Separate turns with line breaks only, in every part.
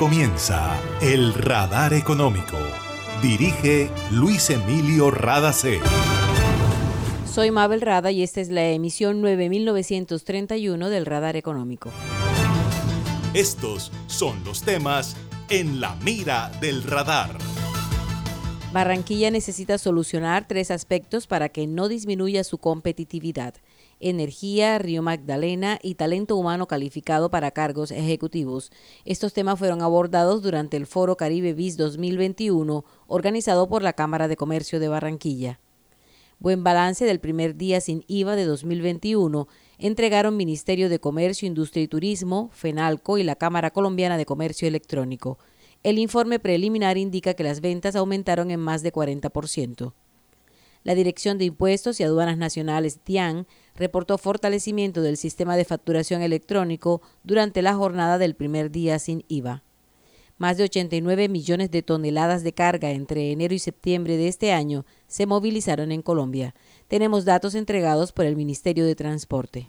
comienza El Radar Económico. Dirige Luis Emilio Radacé.
Soy Mabel Rada y esta es la emisión 9931 del Radar Económico.
Estos son los temas en la mira del radar.
Barranquilla necesita solucionar tres aspectos para que no disminuya su competitividad energía, Río Magdalena y talento humano calificado para cargos ejecutivos. Estos temas fueron abordados durante el Foro Caribe BIS 2021 organizado por la Cámara de Comercio de Barranquilla. Buen balance del primer día sin IVA de 2021 entregaron Ministerio de Comercio, Industria y Turismo, FENALCO y la Cámara Colombiana de Comercio Electrónico. El informe preliminar indica que las ventas aumentaron en más de 40%. La Dirección de Impuestos y Aduanas Nacionales, DIAN, reportó fortalecimiento del sistema de facturación electrónico durante la jornada del primer día sin IVA. Más de 89 millones de toneladas de carga entre enero y septiembre de este año se movilizaron en Colombia. Tenemos datos entregados por el Ministerio de Transporte.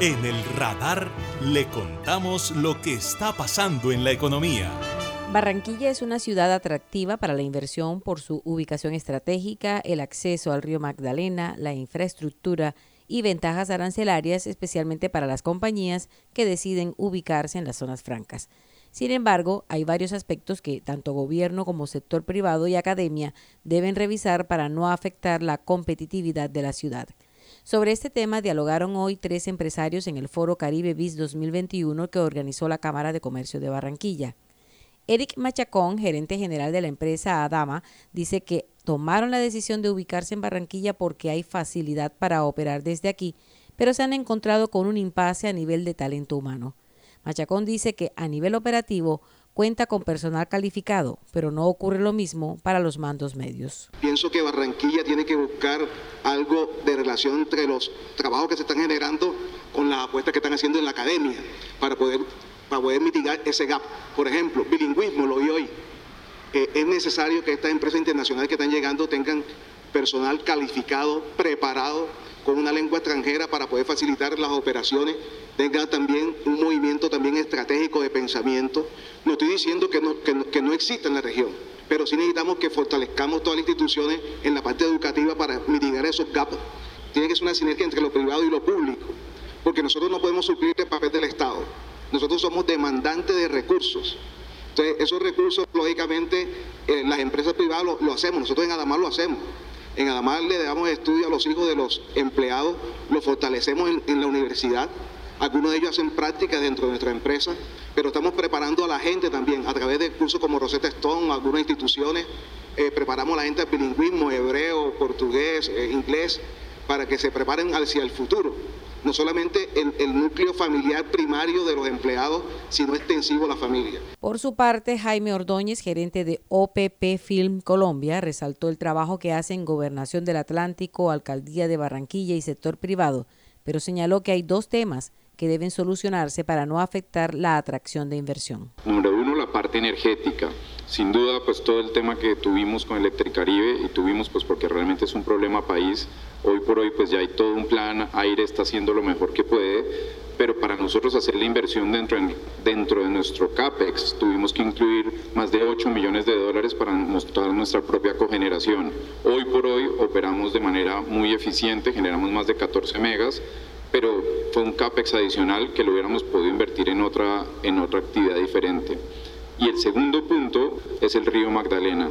En el radar le contamos lo que está pasando en la economía.
Barranquilla es una ciudad atractiva para la inversión por su ubicación estratégica, el acceso al río Magdalena, la infraestructura y ventajas arancelarias, especialmente para las compañías que deciden ubicarse en las zonas francas. Sin embargo, hay varios aspectos que tanto gobierno como sector privado y academia deben revisar para no afectar la competitividad de la ciudad. Sobre este tema dialogaron hoy tres empresarios en el Foro Caribe BIS 2021 que organizó la Cámara de Comercio de Barranquilla. Eric Machacón, gerente general de la empresa Adama, dice que tomaron la decisión de ubicarse en Barranquilla porque hay facilidad para operar desde aquí, pero se han encontrado con un impasse a nivel de talento humano. Machacón dice que a nivel operativo cuenta con personal calificado, pero no ocurre lo mismo para los mandos medios.
Pienso que Barranquilla tiene que buscar algo de relación entre los trabajos que se están generando con las apuestas que están haciendo en la academia para poder, para poder mitigar ese gap. Por ejemplo, bilingüismo, lo vi hoy. Eh, es necesario que estas empresas internacionales que están llegando tengan personal calificado, preparado, con una lengua extranjera para poder facilitar las operaciones, tenga también un movimiento también estratégico de pensamiento. No estoy diciendo que no, que que no exista en la región, pero sí necesitamos que fortalezcamos todas las instituciones en la parte educativa para mitigar esos gaps. Tiene que ser una sinergia entre lo privado y lo público, porque nosotros no podemos suplir el papel del Estado. Nosotros somos demandantes de recursos. Entonces, esos recursos, lógicamente, eh, las empresas privadas lo, lo hacemos, nosotros en Adamar lo hacemos. En Adamar le damos estudio a los hijos de los empleados, los fortalecemos en, en la universidad. Algunos de ellos hacen prácticas dentro de nuestra empresa, pero estamos preparando a la gente también a través de cursos como Rosetta Stone, algunas instituciones. eh, preparamos a la gente al bilingüismo, hebreo, portugués, eh, inglés, para que se preparen hacia el futuro. No solamente el, núcleo familiar primario de los empleados, sino extensivo a la familia.
Por su parte, Jaime Ordóñez, gerente de OPP Film Colombia, resaltó el trabajo que hacen Gobernación del Atlántico, Alcaldía de Barranquilla y sector privado, pero señaló que hay dos temas que deben solucionarse para no afectar la atracción de inversión.
Número uno, la parte energética. Sin duda, pues todo el tema que tuvimos con Electricaribe y tuvimos pues porque realmente es un problema país, hoy por hoy pues ya hay todo un plan, Aire está haciendo lo mejor que puede, pero para nosotros hacer la inversión dentro, dentro de nuestro CAPEX tuvimos que incluir más de 8 millones de dólares para mostrar nuestra propia cogeneración. Hoy por hoy operamos de manera muy eficiente, generamos más de 14 megas, pero fue un CAPEX adicional que lo hubiéramos podido invertir en otra, en otra actividad diferente. Y el segundo punto es el río Magdalena.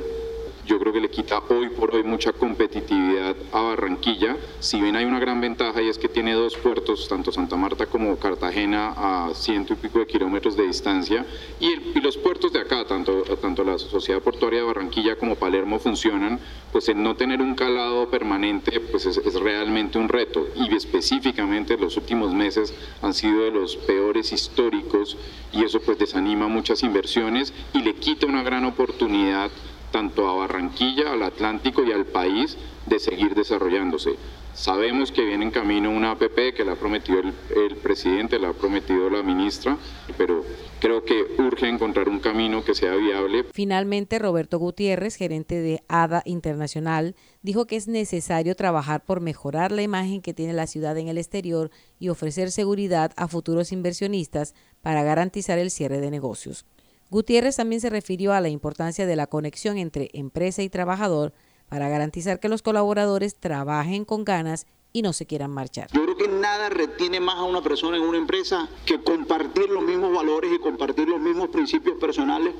Yo creo que le quita hoy por hoy mucha competitividad a Barranquilla. Si bien hay una gran ventaja y es que tiene dos puertos, tanto Santa Marta como Cartagena, a ciento y pico de kilómetros de distancia, y, los puertos de acá, tanto, tanto la Sociedad Portuaria de Barranquilla como Palermo funcionan, pues el no tener un calado permanente pues es, es realmente un reto. Y específicamente los últimos meses han sido de los peores históricos y eso pues desanima muchas inversiones y le quita una gran oportunidad tanto a Barranquilla, al Atlántico y al país de seguir desarrollándose. Sabemos que viene en camino una APP que la ha prometido el, presidente, la ha prometido la ministra, pero creo que urge encontrar un camino que sea viable.
Finalmente, Roberto Gutiérrez, gerente de ADA Internacional, dijo que es necesario trabajar por mejorar la imagen que tiene la ciudad en el exterior y ofrecer seguridad a futuros inversionistas para garantizar el cierre de negocios. Gutiérrez también se refirió a la importancia de la conexión entre empresa y trabajador para garantizar que los colaboradores trabajen con ganas y no se quieran marchar.
Yo creo que nada retiene más a una persona en una empresa que compartir los mismos valores y compartir los mismos principios personales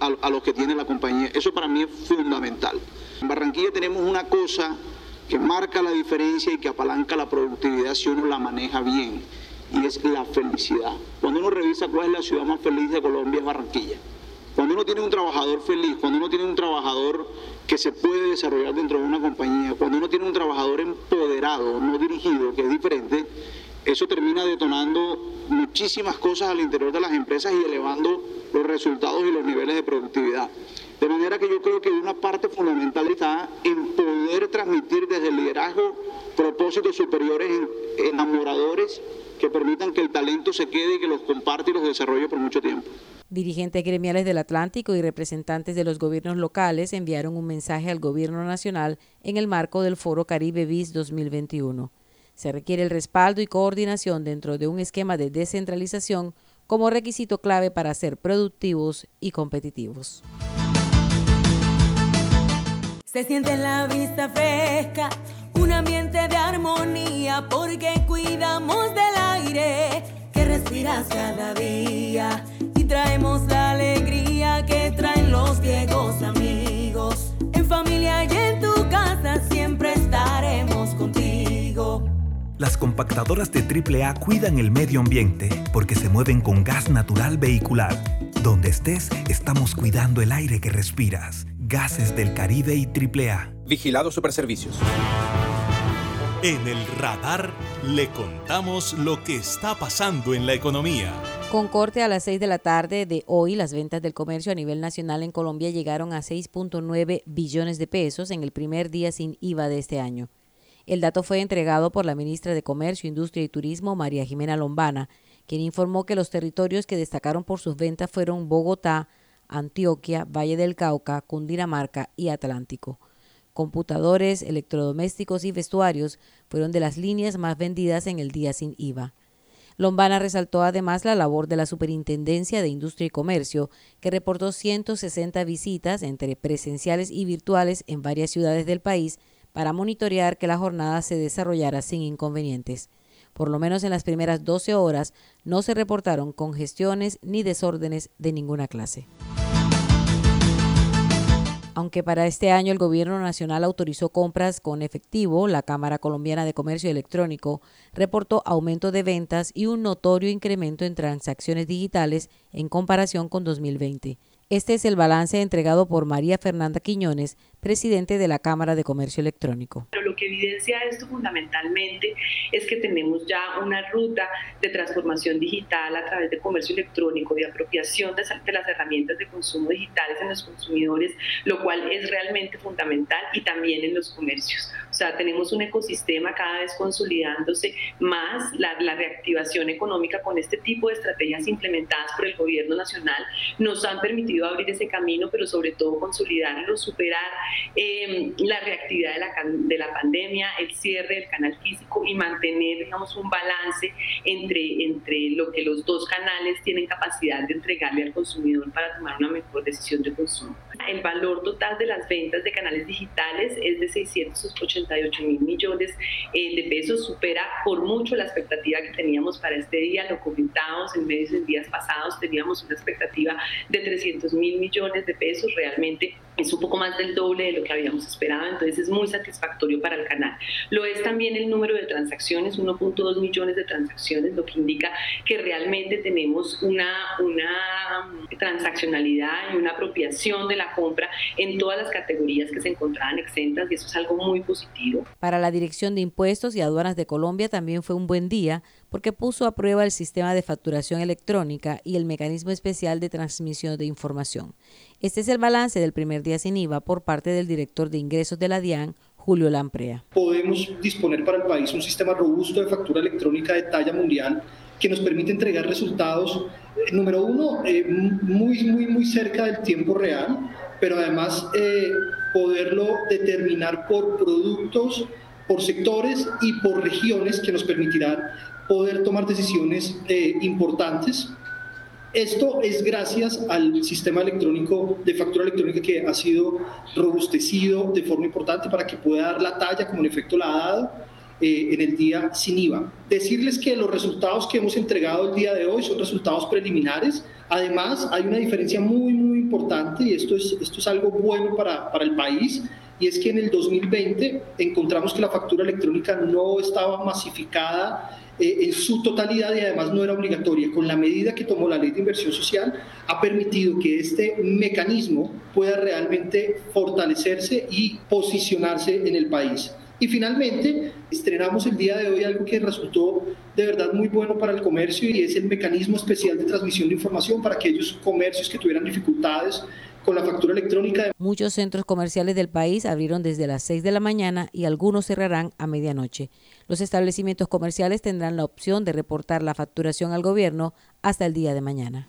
a, los que tiene la compañía. Eso para mí es fundamental. En Barranquilla tenemos una cosa que marca la diferencia y que apalanca la productividad si uno la maneja bien y es la felicidad. Cuando uno revisa cuál es la ciudad más feliz de Colombia es Barranquilla. Cuando uno tiene un trabajador feliz, cuando uno tiene un trabajador que se puede desarrollar dentro de una compañía, cuando uno tiene un trabajador empoderado, no dirigido, que es diferente, eso termina detonando muchísimas cosas al interior de las empresas y elevando los resultados y los niveles de productividad. De manera que yo creo que una parte fundamental está en poder transmitir desde el liderazgo propósitos superiores enamoradores que permitan que el talento se quede y que los comparte y los desarrolle por mucho tiempo.
Dirigentes gremiales del Atlántico y representantes de los gobiernos locales enviaron un mensaje al gobierno nacional en el marco del Foro Caribe BIS 2021. Se requiere el respaldo y coordinación dentro de un esquema de descentralización como requisito clave para ser productivos y competitivos.
Se siente la vista fresca un ambiente de armonía porque cuidamos del aire que respiras cada día y traemos la alegría que traen los viejos amigos. En familia y en tu
Las compactadoras de AAA cuidan el medio ambiente porque se mueven con gas natural vehicular. Donde estés, estamos cuidando el aire que respiras. Gases del Caribe y AAA.
Vigilado Superservicios.
En el radar le contamos lo que está pasando en la economía.
Con corte a las 6 de la tarde de hoy, las ventas del comercio a nivel nacional en Colombia llegaron a 6.9 billones de pesos en el primer día sin IVA de este año. El dato fue entregado por la ministra de Comercio, Industria y Turismo, María Jimena Lombana, quien informó que los territorios que destacaron por sus ventas fueron Bogotá, Antioquia, Valle del Cauca, Cundinamarca y Atlántico. Computadores, electrodomésticos y vestuarios fueron de las líneas más vendidas en el día sin IVA. Lombana resaltó además la labor de la Superintendencia de Industria y Comercio, que reportó 160 visitas entre presenciales y virtuales en varias ciudades del país para monitorear que la jornada se desarrollara sin inconvenientes. Por lo menos en las primeras 12 horas no se reportaron congestiones ni desórdenes de ninguna clase. Aunque para este año el Gobierno Nacional autorizó compras con efectivo, la Cámara Colombiana de Comercio Electrónico reportó aumento de ventas y un notorio incremento en transacciones digitales en comparación con 2020. Este es el balance entregado por María Fernanda Quiñones, presidente de la Cámara de Comercio Electrónico.
Pero lo que evidencia esto fundamentalmente es que tenemos ya una ruta de transformación digital a través de comercio electrónico, de apropiación de, las herramientas de consumo digitales en los consumidores, lo cual es realmente fundamental y también en los comercios. Sea, tenemos un ecosistema cada vez consolidándose más, la, reactivación económica con este tipo de estrategias implementadas por el gobierno nacional nos han permitido abrir ese camino, pero sobre todo consolidarlo, superar eh, la reactividad de la, de la pandemia, el cierre del canal físico y mantener, digamos, un balance entre, entre lo que los dos canales tienen capacidad de entregarle al consumidor para tomar una mejor decisión de consumo. El valor total de las ventas de canales digitales es de 688 mil millones eh, de pesos, supera por mucho la expectativa que teníamos para este día, lo comentábamos en medios en días pasados, teníamos una expectativa de 300 mil millones de pesos, realmente es un poco más del doble de lo que habíamos esperado, entonces es muy satisfactorio para el canal. Lo es también el número de transacciones, 1.2 millones de transacciones, lo que indica que realmente tenemos una, una transaccionalidad y una apropiación de la compra en todas las categorías que se encontraban exentas y eso es algo muy positivo.
Para la Dirección de Impuestos y Aduanas de Colombia también fue un buen día porque puso a prueba el sistema de facturación electrónica y el mecanismo especial de transmisión de información. Este es el balance del primer día sin IVA por parte del director de ingresos de la DIAN, Julio Lamprea.
Podemos disponer para el país un sistema robusto de factura electrónica de talla mundial que nos permite entregar resultados, eh, número uno, eh, muy, muy, muy cerca del tiempo real, pero además eh, poderlo determinar por productos, por sectores y por regiones que nos permitirán poder tomar decisiones importantes esto es gracias al sistema electrónico de factura electrónica que ha sido robustecido de forma importante para que pueda dar la talla como en efecto la ha dado eh, en el día sin IVA. Decirles que los resultados que hemos entregado el día de hoy son resultados preliminares. Además, hay una diferencia muy, muy importante y esto es, esto es algo bueno para, para el país y es que en el 2020 encontramos que la factura electrónica no estaba masificada eh, en su totalidad y además no era obligatoria. Con la medida que tomó la ley de inversión social, ha permitido que este mecanismo pueda realmente fortalecerse y posicionarse en el país. Y finalmente, estrenamos el día de hoy algo que resultó de verdad muy bueno para el comercio y es el mecanismo especial de transmisión de información para aquellos comercios que tuvieran dificultades con la factura electrónica.
Muchos centros comerciales del país abrieron desde las 6 de la mañana y algunos cerrarán a medianoche. Los establecimientos comerciales tendrán la opción de reportar la facturación al gobierno hasta el día de mañana.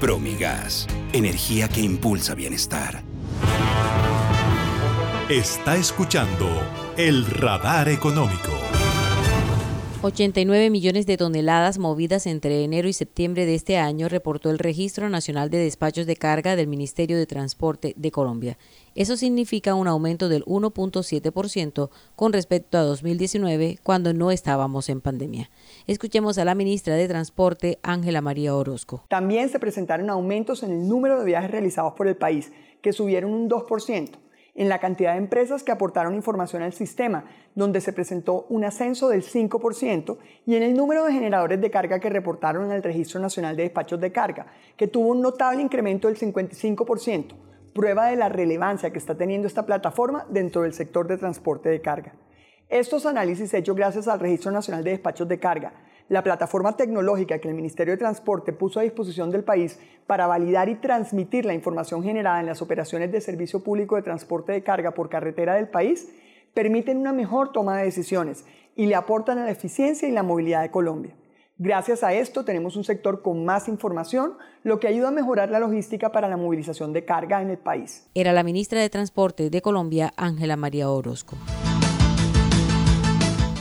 Promigas, energía que impulsa bienestar.
Está escuchando el radar económico.
89 millones de toneladas movidas entre enero y septiembre de este año, reportó el Registro Nacional de Despachos de Carga del Ministerio de Transporte de Colombia. Eso significa un aumento del 1.7% con respecto a 2019, cuando no estábamos en pandemia. Escuchemos a la ministra de Transporte, Ángela María Orozco.
También se presentaron aumentos en el número de viajes realizados por el país, que subieron un 2% en la cantidad de empresas que aportaron información al sistema, donde se presentó un ascenso del 5%, y en el número de generadores de carga que reportaron en el Registro Nacional de Despachos de Carga, que tuvo un notable incremento del 55%, prueba de la relevancia que está teniendo esta plataforma dentro del sector de transporte de carga. Estos análisis hechos gracias al Registro Nacional de Despachos de Carga, la plataforma tecnológica que el Ministerio de Transporte puso a disposición del país para validar y transmitir la información generada en las operaciones de servicio público de transporte de carga por carretera del país, permiten una mejor toma de decisiones y le aportan a la eficiencia y la movilidad de Colombia. Gracias a esto tenemos un sector con más información, lo que ayuda a mejorar la logística para la movilización de carga en el país.
Era la ministra de Transporte de Colombia, Ángela María Orozco.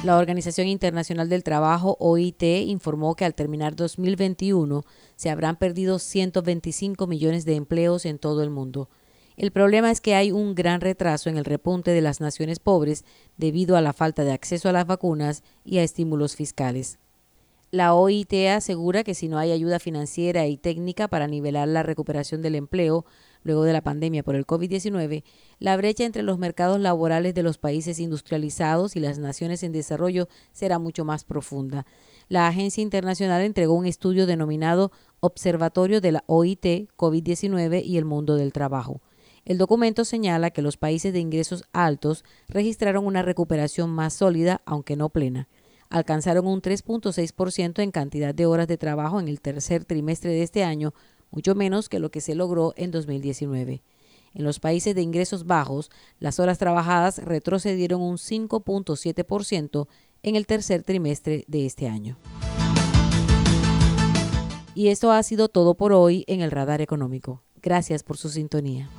La Organización Internacional del Trabajo, OIT, informó que al terminar 2021 se habrán perdido 125 millones de empleos en todo el mundo. El problema es que hay un gran retraso en el repunte de las naciones pobres debido a la falta de acceso a las vacunas y a estímulos fiscales. La OIT asegura que si no hay ayuda financiera y técnica para nivelar la recuperación del empleo, luego de la pandemia por el COVID-19, la brecha entre los mercados laborales de los países industrializados y las naciones en desarrollo será mucho más profunda. La agencia internacional entregó un estudio denominado Observatorio de la OIT, COVID-19 y el mundo del trabajo. El documento señala que los países de ingresos altos registraron una recuperación más sólida, aunque no plena. Alcanzaron un 3.6% en cantidad de horas de trabajo en el tercer trimestre de este año mucho menos que lo que se logró en 2019. En los países de ingresos bajos, las horas trabajadas retrocedieron un 5.7% en el tercer trimestre de este año. Y esto ha sido todo por hoy en el Radar Económico. Gracias por su sintonía.